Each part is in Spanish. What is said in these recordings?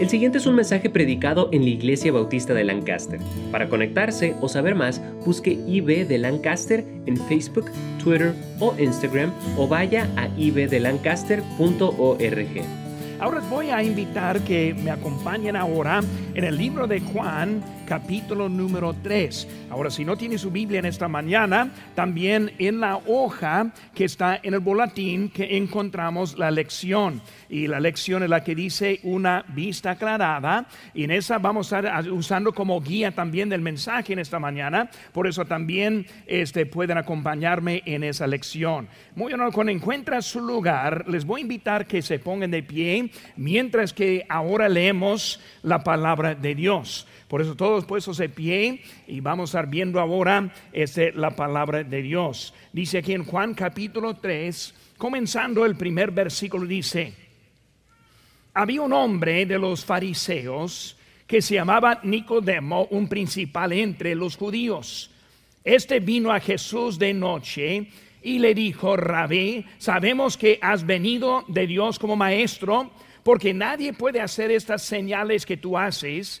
El siguiente es un mensaje predicado en la Iglesia Bautista de Lancaster. Para conectarse o saber más, busque IB de Lancaster en Facebook, Twitter o Instagram o vaya a ibdelancaster.org. Ahora les voy a invitar que me acompañen ahora en el libro de Juan, capítulo número 3. Ahora, si no tiene su Biblia en esta mañana, también en la hoja que está en el boletín que encontramos la lección. Y la lección es la que dice una vista aclarada. Y en esa vamos a estar usando como guía también del mensaje en esta mañana. Por eso también este, pueden acompañarme en esa lección. Muy bien, cuando encuentran su lugar, les voy a invitar que se pongan de pie mientras que ahora leemos la palabra de Dios. Por eso todos puestos de pie y vamos a estar viendo ahora este, la palabra de Dios. Dice aquí en Juan capítulo 3, comenzando el primer versículo, dice, había un hombre de los fariseos que se llamaba Nicodemo, un principal entre los judíos. Este vino a Jesús de noche y le dijo, Rabí, sabemos que has venido de Dios como maestro, porque nadie puede hacer estas señales que tú haces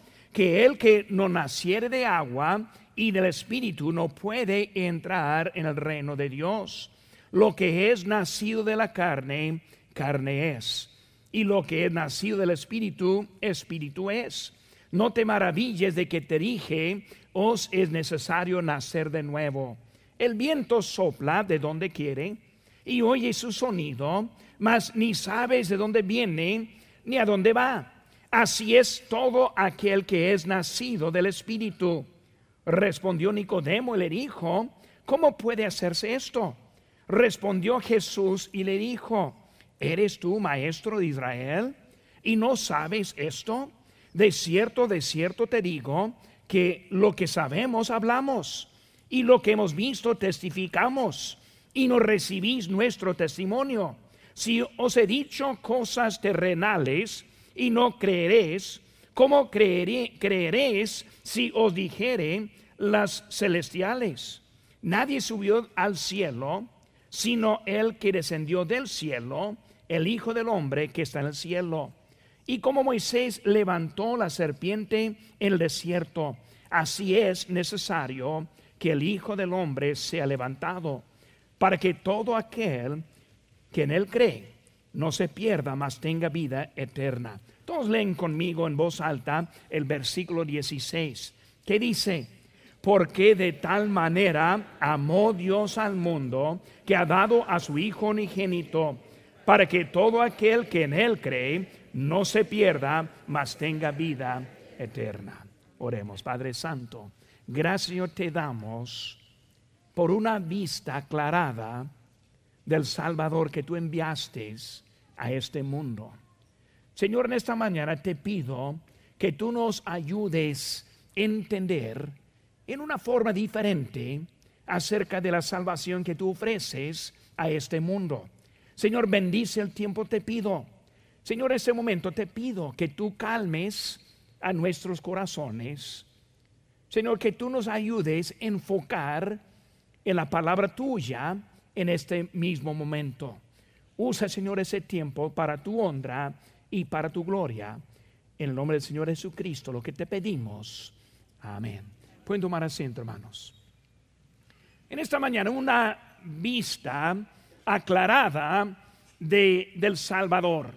que el que no naciere de agua y del Espíritu no puede entrar en el reino de Dios. Lo que es nacido de la carne, carne es. Y lo que es nacido del Espíritu, Espíritu es. No te maravilles de que te dije, os es necesario nacer de nuevo el viento sopla de donde quiere y oye su sonido, mas ni sabes de dónde viene ni a dónde va. Así es todo aquel que es nacido del Espíritu. Respondió Nicodemo y le dijo, ¿cómo puede hacerse esto? Respondió Jesús y le dijo, ¿eres tú maestro de Israel y no sabes esto? De cierto, de cierto te digo que lo que sabemos hablamos y lo que hemos visto testificamos y no recibís nuestro testimonio. Si os he dicho cosas terrenales y no creeréis, ¿cómo creeréis si os dijere las celestiales? Nadie subió al cielo, sino el que descendió del cielo, el Hijo del Hombre que está en el cielo. Y como Moisés levantó la serpiente en el desierto, así es necesario que el Hijo del Hombre sea levantado, para que todo aquel que en él cree no se pierda, mas tenga vida eterna. Todos leen conmigo en voz alta el versículo 16, que dice, porque de tal manera amó Dios al mundo que ha dado a su Hijo unigénito, para que todo aquel que en él cree no se pierda, mas tenga vida eterna. Oremos, Padre Santo. Gracias te damos por una vista aclarada del Salvador que tú enviaste a este mundo. Señor, en esta mañana te pido que tú nos ayudes a entender en una forma diferente acerca de la salvación que tú ofreces a este mundo. Señor, bendice el tiempo, te pido. Señor, en este momento te pido que tú calmes a nuestros corazones Señor, que tú nos ayudes a enfocar en la palabra tuya en este mismo momento. Usa, Señor, ese tiempo para tu honra y para tu gloria. En el nombre del Señor Jesucristo, lo que te pedimos. Amén. Pueden tomar asiento, hermanos. En esta mañana, una vista aclarada de, del Salvador.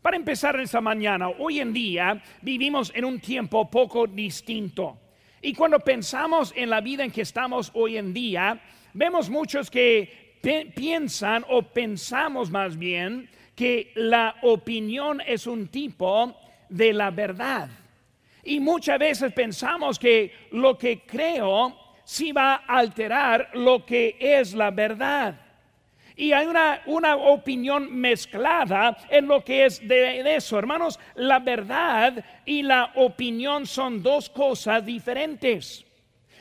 Para empezar esta mañana, hoy en día vivimos en un tiempo poco distinto. Y cuando pensamos en la vida en que estamos hoy en día, vemos muchos que piensan o pensamos más bien que la opinión es un tipo de la verdad. Y muchas veces pensamos que lo que creo sí va a alterar lo que es la verdad. Y hay una, una opinión mezclada en lo que es de, eso. Hermanos, la verdad y la opinión son dos cosas diferentes.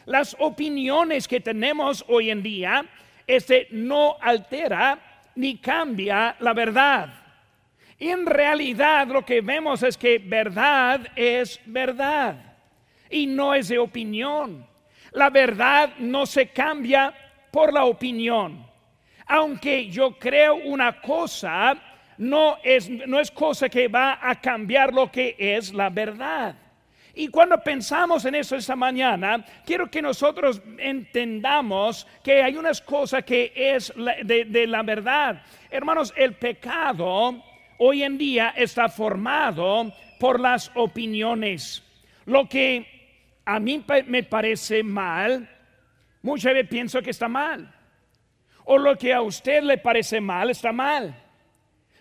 Las opiniones que tenemos hoy en día este, no altera ni cambia la verdad. En realidad lo que vemos es que verdad es verdad y no es de opinión. La verdad no se cambia por la opinión. Aunque yo creo una cosa, no es, no es cosa que va a cambiar lo que es la verdad. Y cuando pensamos en eso esta mañana, quiero que nosotros entendamos que hay unas cosas que es de, de, la verdad. Hermanos, el pecado hoy en día está formado por las opiniones. Lo que a mí me parece mal, muchas veces pienso que está mal. O lo que a usted le parece mal, está mal.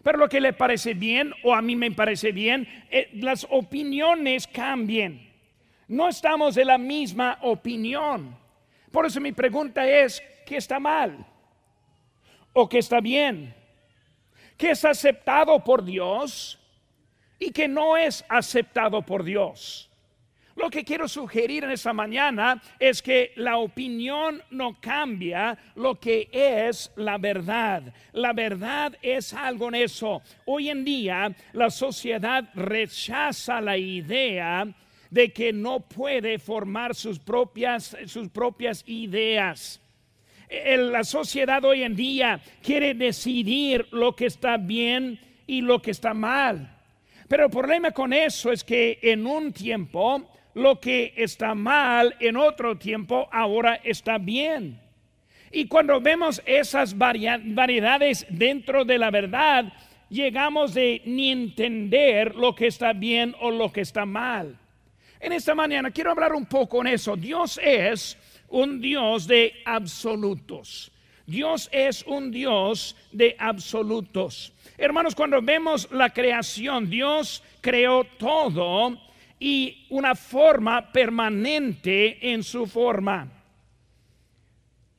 Pero lo que le parece bien o a mí me parece bien, eh, las opiniones cambian. No estamos de la misma opinión. Por eso mi pregunta es, ¿qué está mal? ¿O qué está bien? ¿Qué es aceptado por Dios y qué no es aceptado por Dios? Lo que quiero sugerir en esta mañana es que la opinión no cambia lo que es la verdad. La verdad es algo en eso. Hoy en día la sociedad rechaza la idea de que no puede formar sus propias, sus propias ideas. La sociedad hoy en día quiere decidir lo que está bien y lo que está mal. Pero el problema con eso es que en un tiempo lo que está mal en otro tiempo ahora está bien. Y cuando vemos esas variedades dentro de la verdad, llegamos de ni entender lo que está bien o lo que está mal. En esta mañana quiero hablar un poco en eso. Dios es un Dios de absolutos. Dios es un Dios de absolutos. Hermanos, cuando vemos la creación, Dios creó todo y una forma permanente en su forma.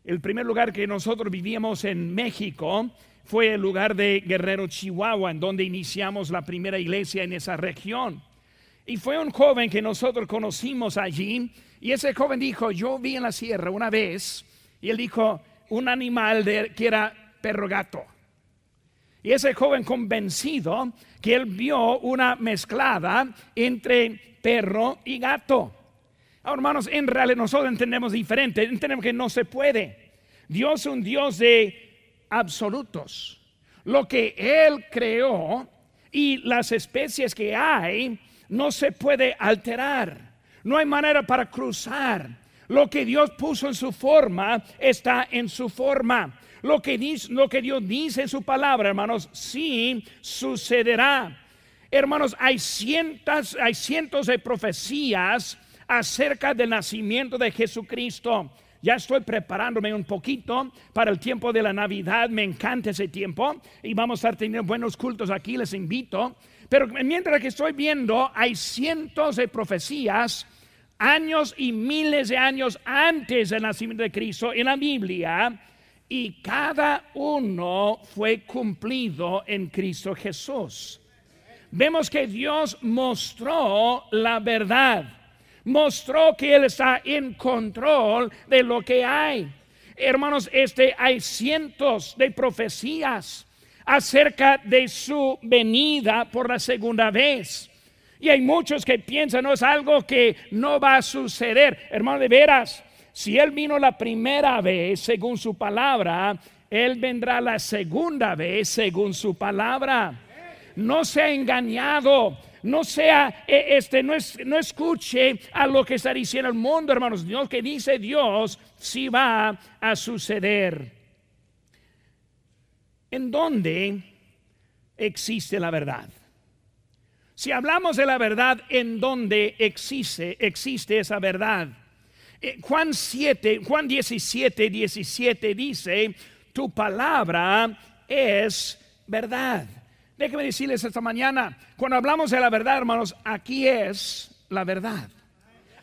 El primer lugar que nosotros vivíamos en México fue el lugar de Guerrero, Chihuahua, en donde iniciamos la primera iglesia en esa región. Y fue un joven que nosotros conocimos allí, y ese joven dijo, yo vi en la sierra una vez, y él dijo, un animal que era perro gato. Y ese joven convencido que él vio una mezclada entre perro y gato. Hermanos, en realidad nosotros entendemos diferente, entendemos que no se puede. Dios es un Dios de absolutos. Lo que Él creó y las especies que hay no se puede alterar. No hay manera para cruzar. Lo que Dios puso en su forma está en su forma. Lo que, lo que Dios dice en su palabra, hermanos, sí sucederá. Hermanos, hay cientos, hay cientos de profecías acerca del nacimiento de Jesucristo. Ya estoy preparándome un poquito para el tiempo de la Navidad. Me encanta ese tiempo y vamos a teniendo buenos cultos aquí. Les invito. Pero mientras que estoy viendo, hay cientos de profecías, años y miles de años antes del nacimiento de Cristo en la Biblia. Y cada uno fue cumplido en Cristo Jesús vemos que Dios mostró la verdad, mostró que Él está en control de lo que hay. Hermanos, este hay cientos de profecías acerca de su venida por la segunda vez. Y hay muchos que piensan, no es algo que no va a suceder. Hermano, de veras, si Él vino la primera vez según su palabra, Él vendrá la segunda vez según su palabra no sea engañado, no sea, e, este, no, no escuche a lo que está diciendo el mundo, hermanos. Dios que dice Dios, si va a suceder. ¿En dónde existe la verdad? Si hablamos de la verdad, ¿en dónde existe, existe esa verdad? Eh, Juan 7, Juan 17, 17 dice, tu palabra es verdad. Déjeme decirles esta mañana, cuando hablamos de la verdad, hermanos, aquí es la verdad.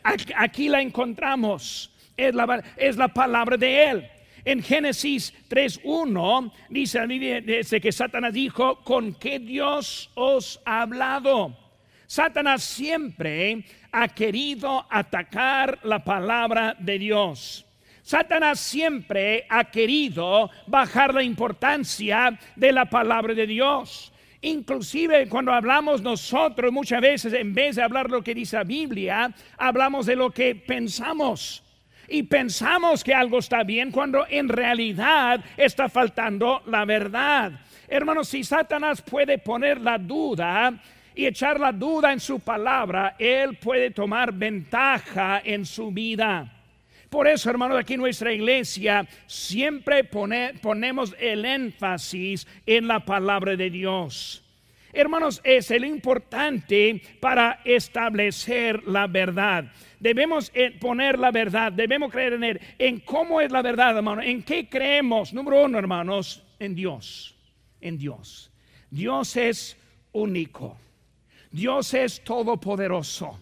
Aquí, la encontramos. Es la, es la palabra de Él. En Génesis 3.1 dice, dice que Satanás dijo, ¿con qué Dios os ha hablado? Satanás siempre ha querido atacar la palabra de Dios. Satanás siempre ha querido bajar la importancia de la palabra de Dios. Inclusive cuando hablamos nosotros muchas veces, en vez de hablar lo que dice la Biblia, hablamos de lo que pensamos. Y pensamos que algo está bien cuando en realidad está faltando la verdad. Hermanos, si Satanás puede poner la duda y echar la duda en su palabra, él puede tomar ventaja en su vida. Por eso, hermanos, aquí en nuestra iglesia siempre ponemos el énfasis en la palabra de Dios. Hermanos, es el importante para establecer la verdad. Debemos eh, poner la verdad, debemos creer en él. ¿En cómo es la verdad, hermano? ¿En qué creemos? Número uno, hermanos, en Dios. En Dios. Dios es único. Dios es todopoderoso.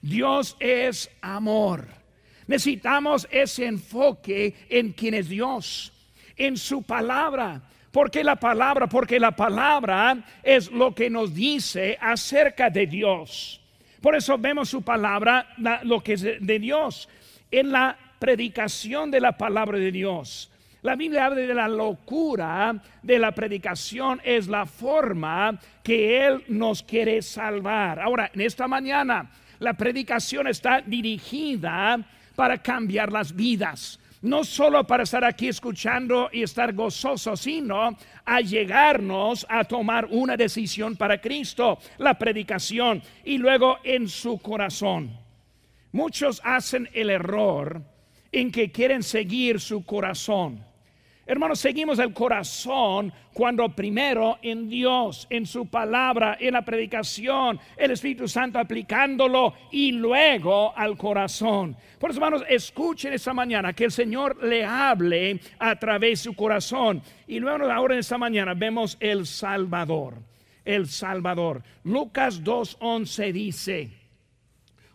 Dios es amor. Necesitamos ese enfoque en quien es Dios, en su palabra. ¿Por qué la palabra? Porque la palabra es lo que nos dice acerca de Dios. Por eso vemos su palabra, lo que es de Dios, en la predicación de la palabra de Dios. La Biblia habla de la locura de la predicación, es la forma que Él nos quiere salvar. Ahora, en esta mañana, la predicación está dirigida para cambiar las vidas. No solo para estar aquí escuchando y estar gozoso, sino a llegarnos a tomar una decisión para Cristo, la predicación, y luego en su corazón. Muchos hacen el error en que quieren seguir su corazón Hermanos, seguimos el corazón cuando primero en Dios, en su palabra, en la predicación, el Espíritu Santo aplicándolo y luego al corazón. Por eso, hermanos, escuchen esta mañana que el Señor le hable a través de su corazón. Y luego ahora en esta mañana vemos el Salvador, el Salvador. Lucas 2.11 dice,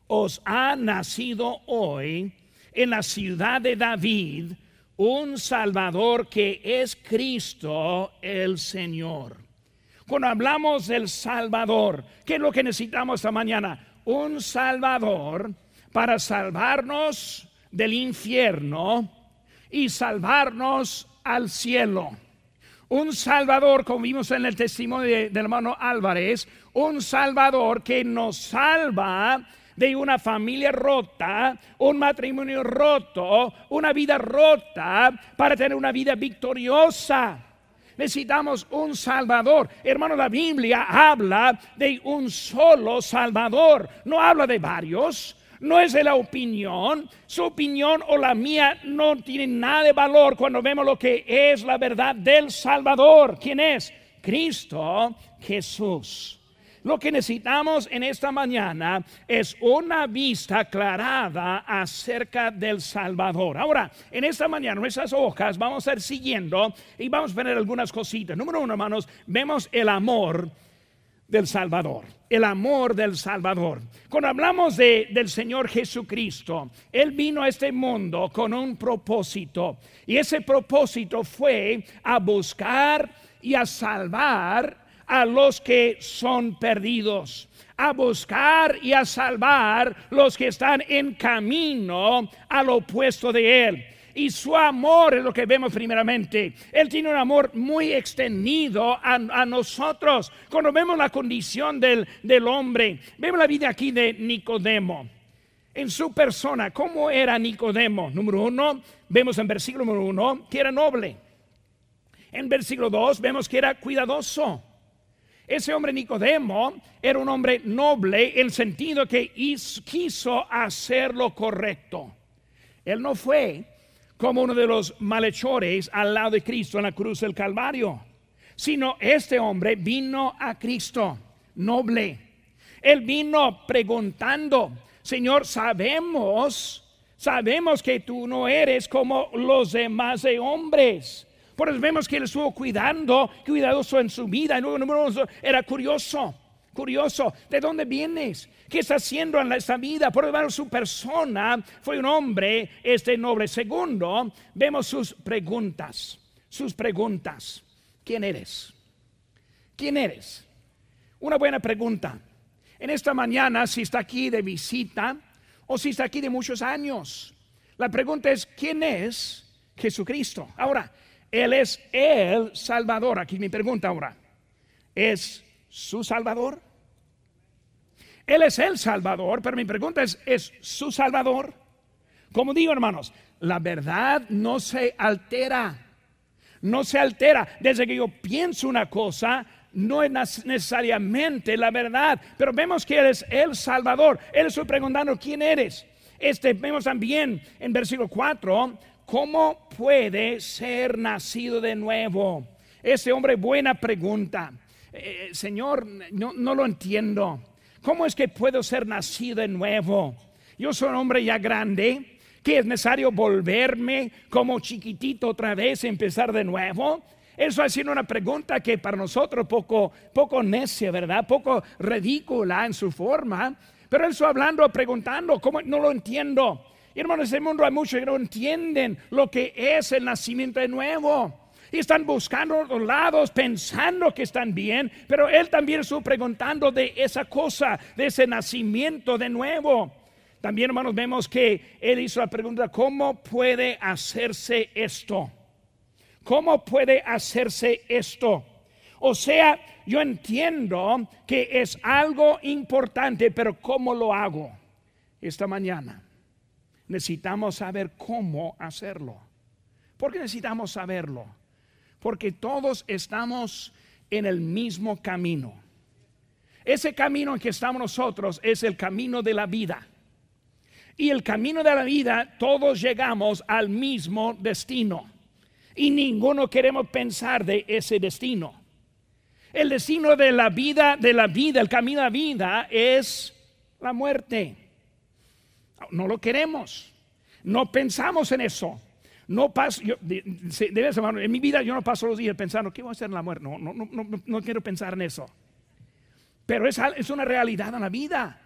os ha nacido hoy en la ciudad de David, un Salvador que es Cristo el Señor. Cuando hablamos del Salvador, ¿qué es lo que necesitamos esta mañana? Un Salvador para salvarnos del infierno y salvarnos al cielo. Un Salvador, como vimos en el testimonio del hermano Álvarez, un Salvador que nos salva de una familia rota, un matrimonio roto, una vida rota para tener una vida victoriosa. Necesitamos un Salvador. Hermano, la Biblia habla de un solo Salvador. No habla de varios. No es de la opinión. Su opinión o la mía no tiene nada de valor cuando vemos lo que es la verdad del Salvador. ¿Quién es? Cristo Jesús. Lo que necesitamos en esta mañana es una vista aclarada acerca del Salvador. Ahora, en esta mañana, nuestras hojas vamos a ir siguiendo y vamos a ver algunas cositas. Número uno, hermanos, vemos el amor del Salvador. El amor del Salvador. Cuando hablamos de, del Señor Jesucristo, Él vino a este mundo con un propósito. Y ese propósito fue a buscar y a salvar a los que son perdidos, a buscar y a salvar los que están en camino al opuesto de Él. Y su amor es lo que vemos primeramente. Él tiene un amor muy extendido a, nosotros. Cuando vemos la condición del, del hombre, vemos la vida aquí de Nicodemo en su persona. ¿Cómo era Nicodemo? Número uno, vemos en versículo número uno que era noble. En versículo dos vemos que era cuidadoso. Ese hombre Nicodemo era un hombre noble en el sentido que quiso hacer lo correcto. Él no fue como uno de los malhechores al lado de Cristo en la cruz del Calvario, sino este hombre vino a Cristo noble. Él vino preguntando, Señor, sabemos, sabemos que tú no eres como los demás hombres por eso vemos que él estuvo cuidando, cuidadoso en su vida. Era curioso. Curioso, ¿de dónde vienes? ¿Qué está haciendo en esta vida? Por lo su persona fue un hombre este noble. Segundo, vemos sus preguntas. Sus preguntas. ¿Quién eres? ¿Quién eres? Una buena pregunta. En esta mañana, si está aquí de visita o si está aquí de muchos años, la pregunta es, ¿quién es Jesucristo? Ahora, Él es el Salvador. Aquí mi pregunta ahora. ¿Es su Salvador? Él es el Salvador, pero mi pregunta es, ¿es su Salvador? Como digo, hermanos, la verdad no se altera. No se altera. Desde que yo pienso una cosa, no es necesariamente la verdad, pero vemos que Él es el Salvador. Él está preguntando, ¿quién eres? Este, vemos también en versículo 4, ¿cómo puede ser nacido de nuevo? Ese hombre, buena pregunta. Eh, señor, no, lo entiendo. ¿Cómo es que puedo ser nacido de nuevo? Yo soy un hombre ya grande, que es necesario volverme como chiquitito otra vez, empezar de nuevo. Eso ha sido una pregunta que para nosotros poco, poco necia, ¿verdad? Poco ridícula en su forma. Pero él está hablando, preguntando, ¿cómo? No lo entiendo. Hermanos, en el mundo hay muchos que no entienden lo que es el nacimiento de nuevo. Y están buscando los lados, pensando que están bien, pero él también estuvo preguntando de esa cosa, de ese nacimiento de nuevo. También, hermanos, vemos que él hizo la pregunta, ¿cómo puede hacerse esto? ¿Cómo puede hacerse esto? O sea, yo entiendo que es algo importante, pero ¿cómo lo hago? Esta mañana necesitamos saber cómo hacerlo. ¿Por qué necesitamos saberlo? Porque todos estamos en el mismo camino. Ese camino en que estamos nosotros es el camino de la vida. Y el camino de la vida, todos llegamos al mismo destino y ninguno queremos pensar de ese destino. El destino de la vida, de la vida, el camino a la vida es la muerte. No lo queremos. No pensamos en eso. No paso, yo, en mi vida yo no paso los días pensando, ¿qué voy a hacer en la muerte? No, no, no, no, no quiero pensar en eso. Pero es, es una realidad en la vida.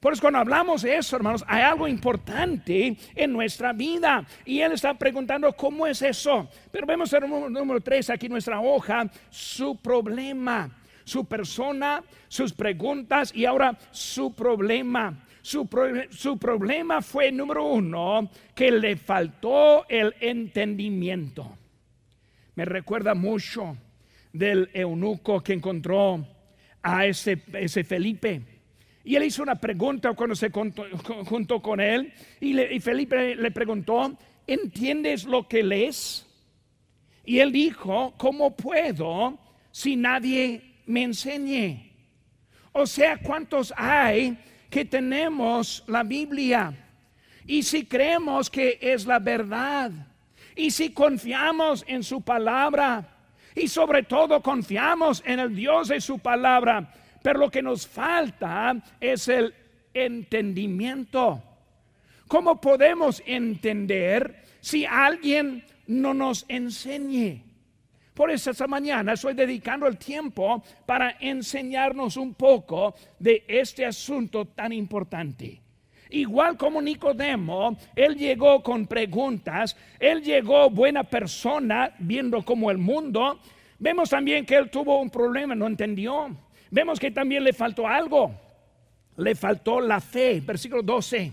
Por eso cuando hablamos de eso, hermanos, hay algo importante en nuestra vida. Y él está preguntando cómo es eso. Pero vemos el número, tres aquí en nuestra hoja, su problema, su persona, sus preguntas y ahora su problema. Su, su problema fue, número uno, que le faltó el entendimiento. Me recuerda mucho del eunuco que encontró a ese, ese Felipe y él hizo una pregunta cuando se juntó con él. Y, Felipe le preguntó, ¿entiendes lo que lees? Y él dijo, ¿cómo puedo si nadie me enseñe? O sea, ¿cuántos hay que tenemos la Biblia? Y si creemos que es la verdad, y si confiamos en su palabra, y sobre todo confiamos en el Dios de su palabra, pero lo que nos falta es el entendimiento. ¿Cómo podemos entender si alguien no nos enseñe? Por eso esta mañana estoy dedicando el tiempo para enseñarnos un poco de este asunto tan importante. Igual como Nicodemo, él llegó con preguntas, él llegó buena persona, viendo como el mundo. Vemos también que él tuvo un problema, no entendió vemos que también le faltó algo. Le faltó la fe. Versículo 12.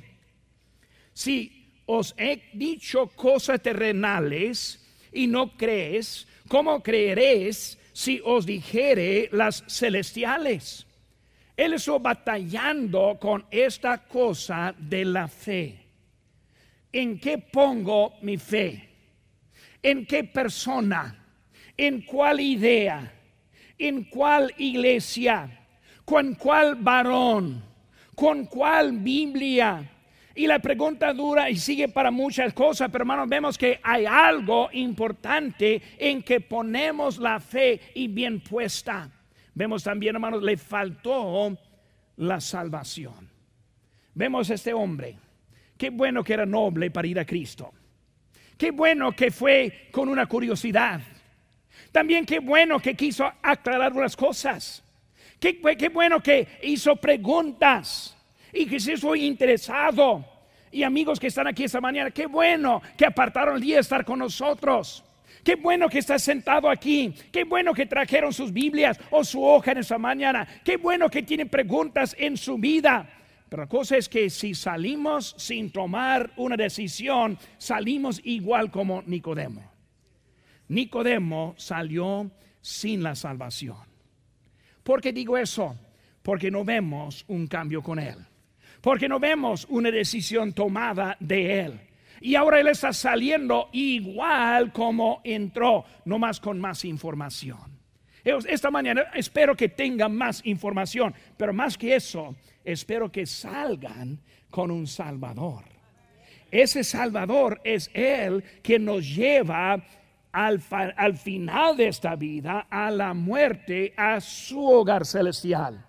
Si os he dicho cosas terrenales y no crees, ¿cómo creeréis si os dijere las celestiales? Él estuvo batallando con esta cosa de la fe. ¿En qué pongo mi fe? ¿En qué persona? ¿En cuál idea? en cuál iglesia, con cuál varón, con cuál Biblia. Y la pregunta dura y sigue para muchas cosas, pero hermanos, vemos que hay algo importante en que ponemos la fe y bien puesta. Vemos también, hermanos, le faltó la salvación. Vemos a este hombre. Qué bueno que era noble para ir a Cristo. Qué bueno que fue con una curiosidad. También qué bueno que quiso aclarar unas cosas. Qué, qué bueno que hizo preguntas y que se hizo interesado. Y amigos que están aquí esta mañana, qué bueno que apartaron el día de estar con nosotros. Qué bueno que está sentado aquí. Qué bueno que trajeron sus Biblias o su hoja en esta mañana. Qué bueno que tienen preguntas en su vida. Pero la cosa es que si salimos sin tomar una decisión, salimos igual como Nicodemo. Nicodemo salió sin la salvación. ¿Por qué digo eso? Porque no vemos un cambio con él. Porque no vemos una decisión tomada de él. Y ahora él está saliendo igual como entró, no más con más información. Esta mañana espero que tengan más información, pero más que eso, espero que salgan con un Salvador. Ese Salvador es Él que nos lleva al, al, final de esta vida, a la muerte, a su hogar celestial.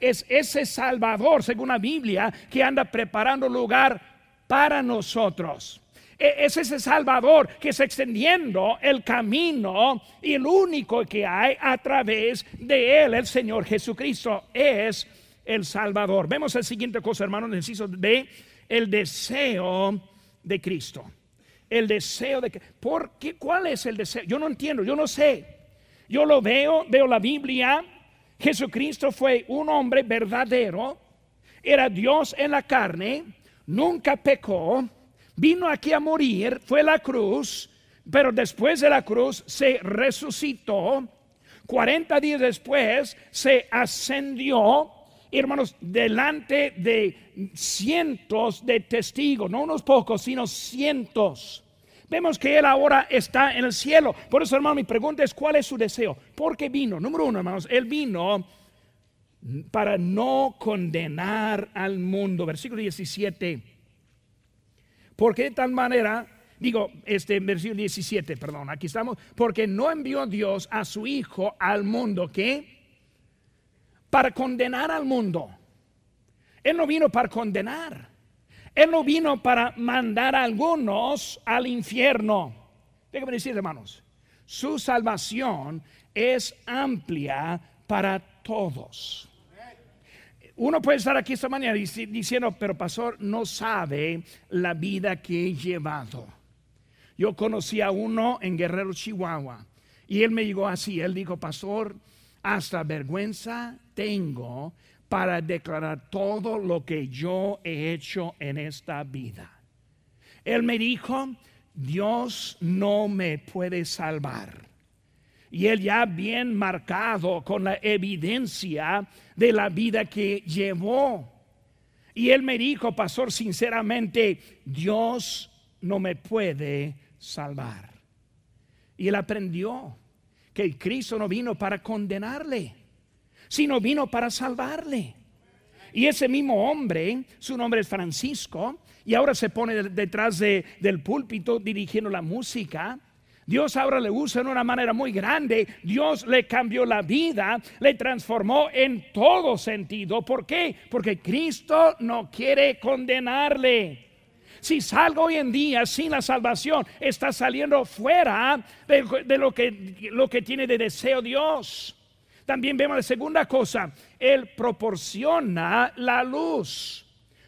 Es ese Salvador, según la Biblia, que anda preparando lugar para nosotros. E, es ese Salvador que está extendiendo el camino y el único que hay a través de Él, el Señor Jesucristo, es el Salvador. Vemos el siguiente cosa, hermanos, necesito de el deseo de Cristo. El deseo de ¿por qué? ¿Cuál es el deseo? Yo no entiendo, yo no sé. Yo lo veo, veo la Biblia. Jesucristo fue un hombre verdadero, era Dios en la carne, nunca pecó, vino aquí a morir, fue la cruz, pero después de la cruz se resucitó. 40 días después se ascendió, hermanos, delante de cientos de testigos, no unos pocos, sino cientos. Vemos que Él ahora está en el cielo. Por eso, hermano, mi pregunta es, ¿cuál es su deseo? ¿Por qué vino? Número uno, hermanos, Él vino para no condenar al mundo. Versículo 17 porque de tal manera, digo, este versículo 17, perdón, aquí estamos, porque no envió Dios a su Hijo al mundo, ¿qué? Para condenar al mundo. Él no vino para condenar. Él no vino para mandar a algunos al infierno. Déjame decir, hermanos, su salvación es amplia para todos. Uno puede estar aquí esta mañana diciendo, pero pastor no sabe la vida que he llevado. Yo conocí a uno en Guerrero, Chihuahua, y él me dijo así, él dijo, pastor, hasta vergüenza tengo para declarar todo lo que yo he hecho en esta vida. Él me dijo, Dios no me puede salvar y él ya bien marcado con la evidencia de la vida que llevó. Y él me dijo, pastor, sinceramente, Dios no me puede salvar. Y él aprendió que Cristo no vino para condenarle, sino vino para salvarle. Y ese mismo hombre, su nombre es Francisco, y ahora se pone detrás del púlpito dirigiendo la música. Dios ahora le usa en una manera muy grande. Dios le cambió la vida, le transformó en todo sentido. ¿Por qué? Porque Cristo no quiere condenarle. Si salgo hoy en día sin la salvación, está saliendo fuera de, lo, que, lo que tiene de deseo Dios. También vemos la segunda cosa, Él proporciona la luz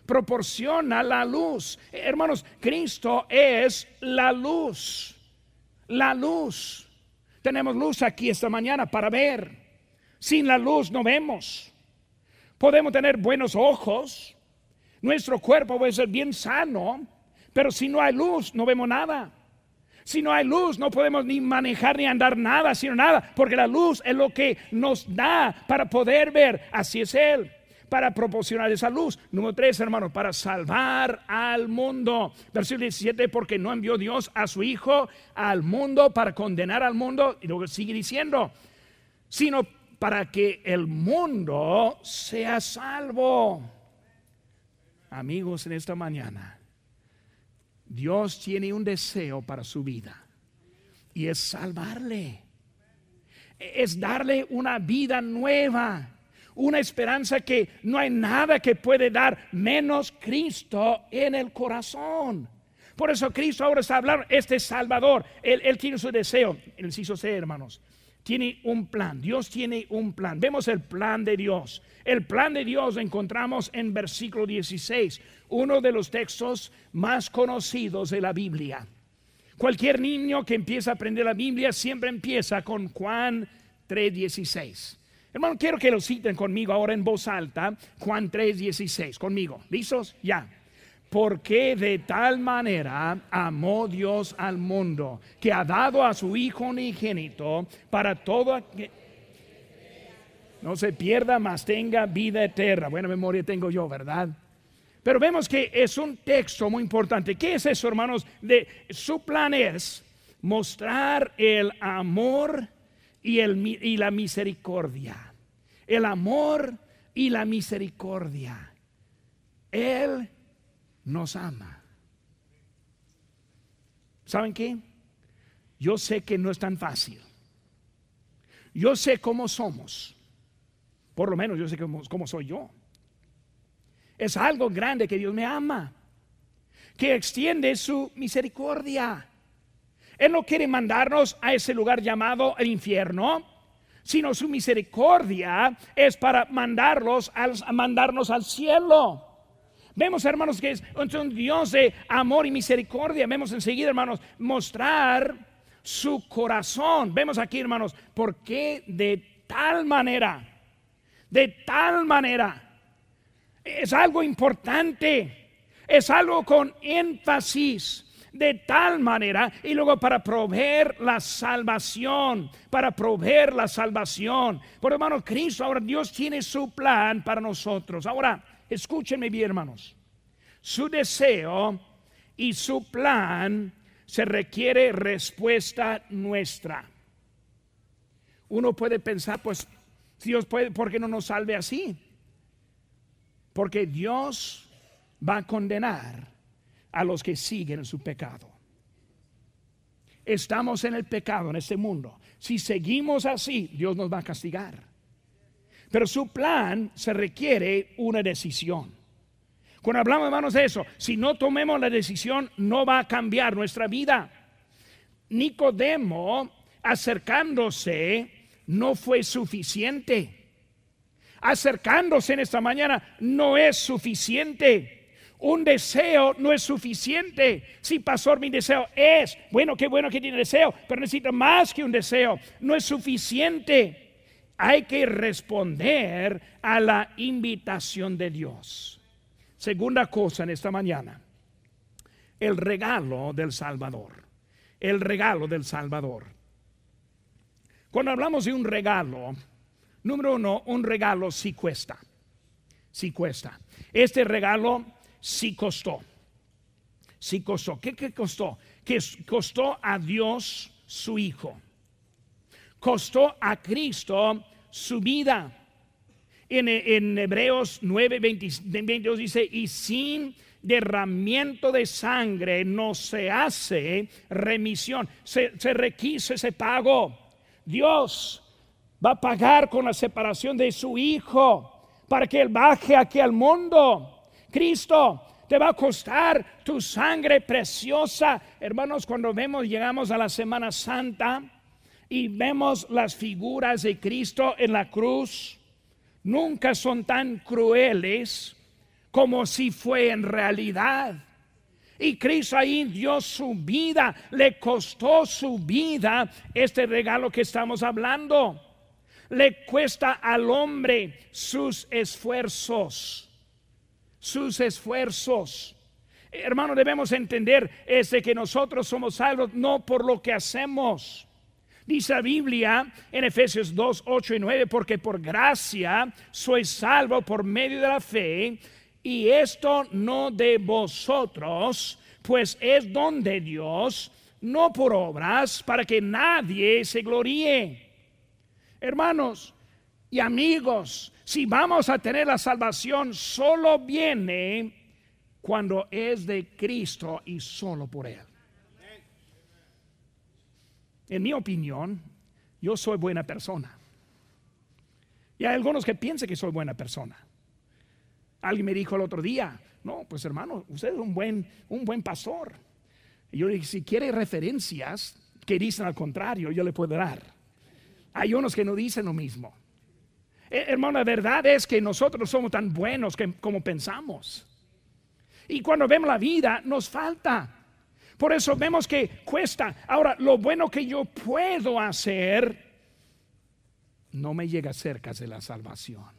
proporciona la luz. Hermanos, Cristo es la luz la luz. Tenemos luz aquí esta mañana para ver. Sin la luz no vemos. Podemos tener buenos ojos. Nuestro cuerpo puede ser bien sano. Pero si no hay luz, no vemos nada. Si no hay luz, no podemos ni manejar ni andar nada, sino nada. Porque la luz es lo que nos da para poder ver. Así es Él para proporcionar esa luz. Número tres, hermanos, para salvar al mundo. Versículo 17, porque no envió Dios a su Hijo al mundo para condenar al mundo. Y luego sigue diciendo, sino para que el mundo sea salvo. Amigos, en esta mañana, Dios tiene un deseo para su vida y es salvarle. Es darle una vida nueva una esperanza que no hay nada que puede dar menos Cristo en el corazón. Por eso Cristo ahora está hablando, este Salvador, él, tiene su deseo, el inciso C, hermanos, tiene un plan. Dios tiene un plan. Vemos el plan de Dios. El plan de Dios lo encontramos en versículo 16, uno de los textos más conocidos de la Biblia. Cualquier niño que empieza a aprender la Biblia siempre empieza con Juan 3:16. Hermano, quiero que lo citen conmigo ahora en voz alta. Juan 3:16, conmigo. ¿Listos? Ya. Porque de tal manera amó Dios al mundo, que ha dado a su Hijo unigénito para todo que no se pierda, mas tenga vida eterna. Buena memoria tengo yo, ¿verdad? Pero vemos que es un texto muy importante. ¿Qué es eso, hermanos? De su plan es mostrar el amor y, el, y la misericordia. El amor y la misericordia. Él nos ama. ¿Saben qué? Yo sé que no es tan fácil. Yo sé cómo somos. Por lo menos yo sé cómo, soy yo. Es algo grande que Dios me ama. Que extiende su misericordia. Él no quiere mandarnos a ese lugar llamado el infierno, sino su misericordia es para al, mandarnos al cielo. Vemos, hermanos, que es un Dios de amor y misericordia. Vemos enseguida, hermanos, mostrar su corazón. Vemos aquí, hermanos, porque de tal manera, de tal manera, es algo importante, es algo con énfasis de tal manera y luego para proveer la salvación, para proveer la salvación. Por hermano Cristo, ahora Dios tiene su plan para nosotros. Ahora, escúchenme bien, hermanos. Su deseo y su plan se requiere respuesta nuestra. Uno puede pensar, pues, Dios puede, ¿por qué no nos salve así? Porque Dios va a condenar a los que siguen su pecado. Estamos en el pecado en este mundo. Si seguimos así, Dios nos va a castigar. Pero su plan se requiere una decisión. Cuando hablamos, hermanos, de eso, si no tomemos la decisión, no va a cambiar nuestra vida. Nicodemo, acercándose, no fue suficiente. Acercándose en esta mañana no es suficiente. Un deseo no es suficiente. Si, pastor, mi deseo es, bueno, qué bueno que tiene deseo, pero necesita más que un deseo. No es suficiente. Hay que responder a la invitación de Dios. Segunda cosa en esta mañana, el regalo del Salvador. El regalo del Salvador. Cuando hablamos de un regalo, número uno, un regalo sí cuesta. Sí cuesta. Este regalo sí costó. Sí costó. ¿Qué, qué costó? Que costó a Dios su Hijo. Costó a Cristo su vida. En, en Hebreos 9, 22 dice, y sin derramiento de sangre no se hace remisión. Se, se requiso ese pago. Dios va a pagar con la separación de su Hijo para que Él baje aquí al mundo Cristo te va a costar tu sangre preciosa. Hermanos, cuando vemos, llegamos a la Semana Santa y vemos las figuras de Cristo en la cruz, nunca son tan crueles como si fue en realidad. Y Cristo ahí dio su vida, le costó su vida este regalo que estamos hablando. Le cuesta al hombre sus esfuerzos sus esfuerzos. Hermano, debemos entender es de que nosotros somos salvos no por lo que hacemos. Dice la Biblia en Efesios 2, 8 y 9, porque por gracia sois salvo por medio de la fe, y esto no de vosotros, pues es don de Dios, no por obras, para que nadie se gloríe. Hermanos y amigos, si vamos a tener la salvación, solo viene cuando es de Cristo y solo por Él. En mi opinión, yo soy buena persona. Y hay algunos que piensan que soy buena persona. Alguien me dijo el otro día, no, pues hermano, usted es un buen, un buen pastor. Y yo dije, si quiere referencias que dicen al contrario, yo le puedo dar. Hay unos que no dicen lo mismo. Eh, hermano, la verdad es que nosotros somos tan buenos que, como pensamos. Y cuando vemos la vida, nos falta. Por eso vemos que cuesta. Ahora, lo bueno que yo puedo hacer no me llega cerca de la salvación.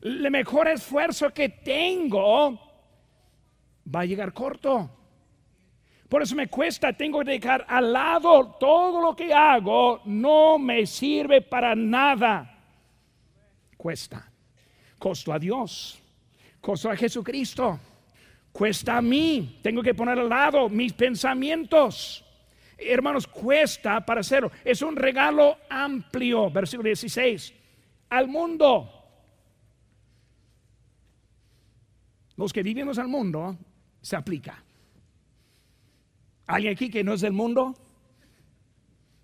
El mejor esfuerzo que tengo va a llegar corto. Por eso me cuesta, tengo que dejar al lado todo lo que hago, no me sirve para nada. Cuesta. Costo a Dios, costo a Jesucristo, cuesta a mí, tengo que poner al lado mis pensamientos. Hermanos, cuesta para hacerlo. Es un regalo amplio, versículo 16, al mundo. Los que vivimos al mundo se aplica. ¿Alguien aquí que no es del mundo?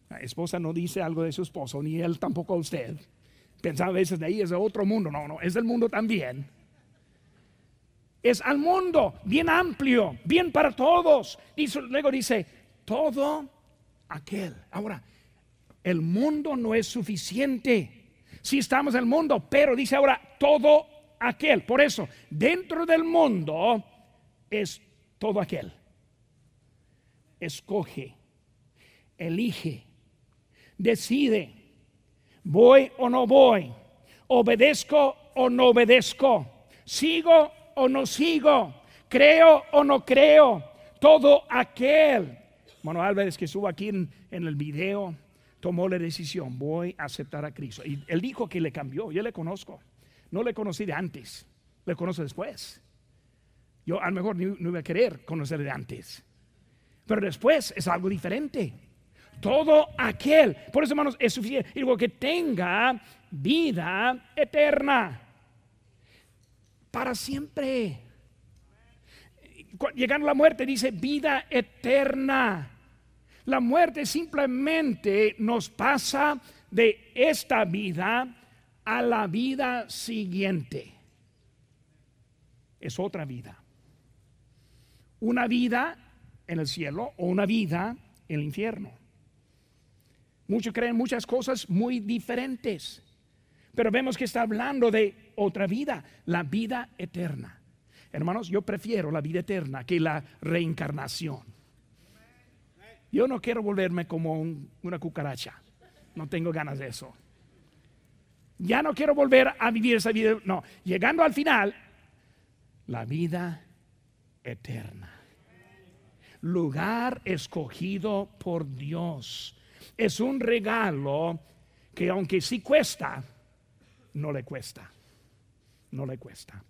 La esposa no dice algo de su esposo, ni él tampoco a usted. Pensaba a veces de ahí es de otro mundo. No, no, es del mundo también. Es al mundo, bien amplio, bien para todos. Y luego dice, todo aquel. Ahora, el mundo no es suficiente. Si estamos en el mundo, pero dice ahora, todo aquel. Por eso, dentro del mundo es todo aquel escoge, elige, decide, voy o no voy, obedezco o no obedezco, sigo o no sigo, creo o no creo, todo aquel. Bueno, Álvarez que estuvo aquí en, el video tomó la decisión, voy a aceptar a Cristo. Y él dijo que le cambió, yo le conozco, no le conocí de antes, le conozco después. Yo a lo mejor no iba a querer conocerle de antes. Pero después es algo diferente. Todo aquel, por eso hermanos, es suficiente. Digo que tenga vida eterna. Para siempre. Llegando a la muerte dice vida eterna. La muerte simplemente nos pasa de esta vida a la vida siguiente. Es otra vida. Una vida en el cielo o una vida en el infierno. Muchos creen muchas cosas muy diferentes, pero vemos que está hablando de otra vida, la vida eterna. Hermanos, yo prefiero la vida eterna que la reencarnación. Yo no quiero volverme como una cucaracha. No tengo ganas de eso. Ya no quiero volver a vivir esa vida. No, llegando al final, la vida eterna lugar escogido por Dios. Es un regalo que aunque sí cuesta, no le cuesta. No le cuesta.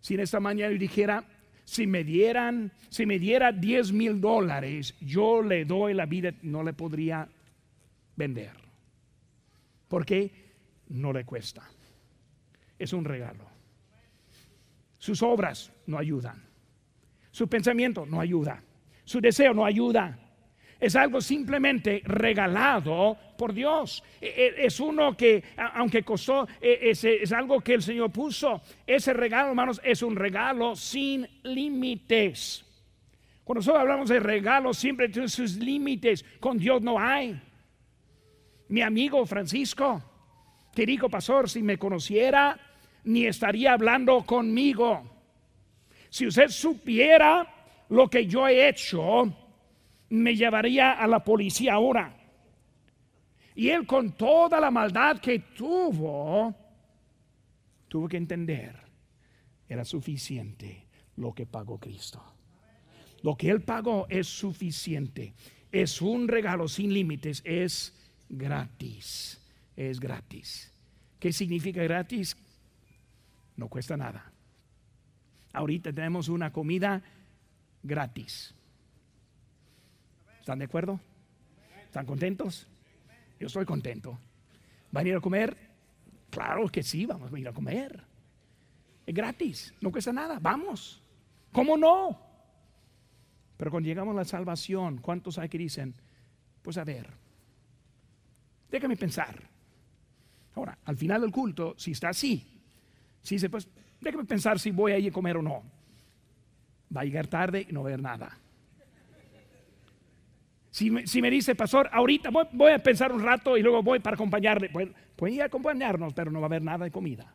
Si en esta mañana yo dijera, si me dieran, si me diera 10 mil dólares, yo le doy la vida, no le podría vender. Porque no le cuesta. Es un regalo. Sus obras no ayudan. Su pensamiento no ayuda. Su deseo no ayuda. Es algo simplemente regalado por Dios. E, e, es uno que, aunque costó, e, es, algo que el Señor puso. Ese regalo, hermanos, es un regalo sin límites. Cuando nosotros hablamos de regalos, siempre tiene sus límites. Con Dios no hay. Mi amigo Francisco, te digo, pastor, si me conociera, ni estaría hablando conmigo. Si usted supiera lo que yo he hecho, me llevaría a la policía ahora. Y él con toda la maldad que tuvo, tuvo que entender, era suficiente lo que pagó Cristo. Lo que él pagó es suficiente. Es un regalo sin límites, es gratis. Es gratis. ¿Qué significa gratis? No cuesta nada ahorita tenemos una comida gratis. ¿Están de acuerdo? ¿Están contentos? Yo estoy contento. ¿Van a ir a comer? Claro que sí, vamos a ir a comer. Es gratis, no cuesta nada, vamos. ¿Cómo no? Pero cuando llegamos a la salvación, ¿cuántos hay que dicen? Pues a ver, déjame pensar. Ahora, al final del culto, si está así, si dice, pues Déjame pensar si voy a ir a comer o no. Va a llegar tarde y no ver nada. Si me, si me dice, pastor, ahorita voy, a pensar un rato y luego voy para acompañarle. Pueden ir a acompañarnos, pero no va a haber nada de comida.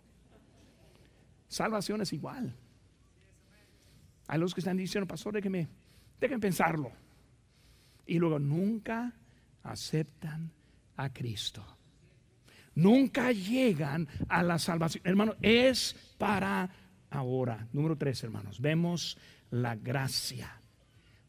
Salvación es igual. Hay los que están diciendo, pastor, déjenme, déjenme pensarlo. Y luego nunca aceptan a Cristo. Nunca llegan a la salvación. Hermano, es para ahora. Número tres, hermanos. Vemos la gracia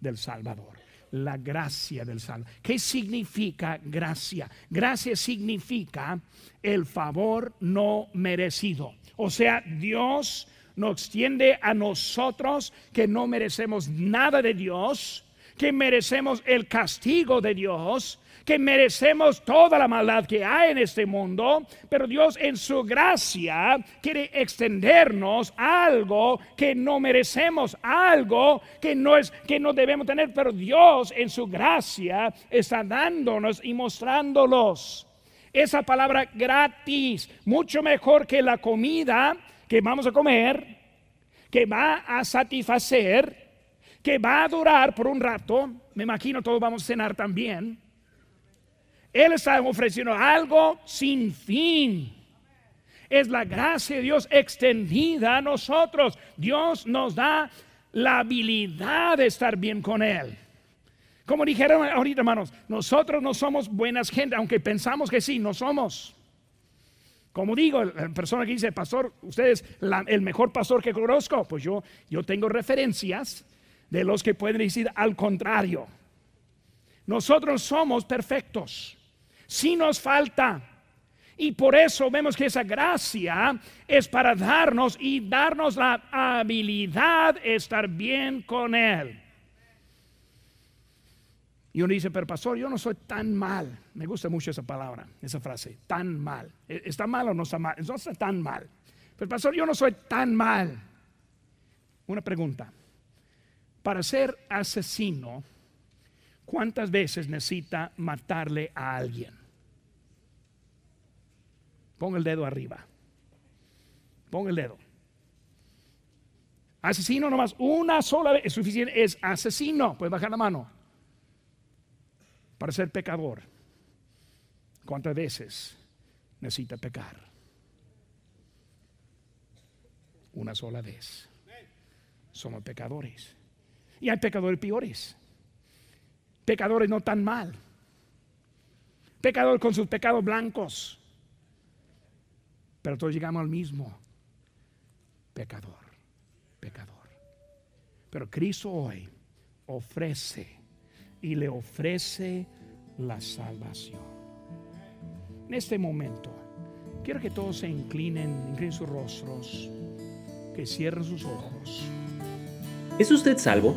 del Salvador. La gracia del Salvador. ¿Qué significa gracia? Gracia significa el favor no merecido. O sea, Dios nos extiende a nosotros que no merecemos nada de Dios, que merecemos el castigo de Dios, que merecemos toda la maldad que hay en este mundo, pero Dios en su gracia quiere extendernos algo que no merecemos, algo que no es que no debemos tener, pero Dios en su gracia está dándonos y mostrándolos. Esa palabra gratis, mucho mejor que la comida que vamos a comer, que va a satisfacer, que va a durar por un rato, me imagino todos vamos a cenar también, él está ofreciendo algo sin fin. Es la gracia de Dios extendida a nosotros. Dios nos da la habilidad de estar bien con Él. Como dijeron ahorita, hermanos, nosotros no somos buenas gente, aunque pensamos que sí, no somos. Como digo, la persona que dice, pastor, usted es el mejor pastor que conozco, pues yo, yo tengo referencias de los que pueden decir al contrario. Nosotros somos perfectos si nos falta. Y por eso vemos que esa gracia es para darnos y darnos la habilidad de estar bien con Él. Y uno dice, pero pastor, yo no soy tan mal. Me gusta mucho esa palabra, esa frase, tan mal. ¿E-, ¿Está mal o no está mal? No está tan mal. Pero pastor, yo no soy tan mal. Una pregunta. Para ser asesino, ¿cuántas veces necesita matarle a alguien? Pon el dedo arriba. Pon el dedo. Asesino nomás una sola vez es suficiente. Es asesino. Puedes bajar la mano. Para ser pecador. ¿Cuántas veces necesita pecar? Una sola vez. Somos pecadores. Y hay pecadores peores. Pecadores no tan mal. Pecadores con sus pecados blancos pero todos llegamos al mismo pecador, pecador. Pero Cristo hoy ofrece y le ofrece la salvación. En este momento, quiero que todos se inclinen, inclinen sus rostros, que cierren sus ojos. ¿Es usted salvo?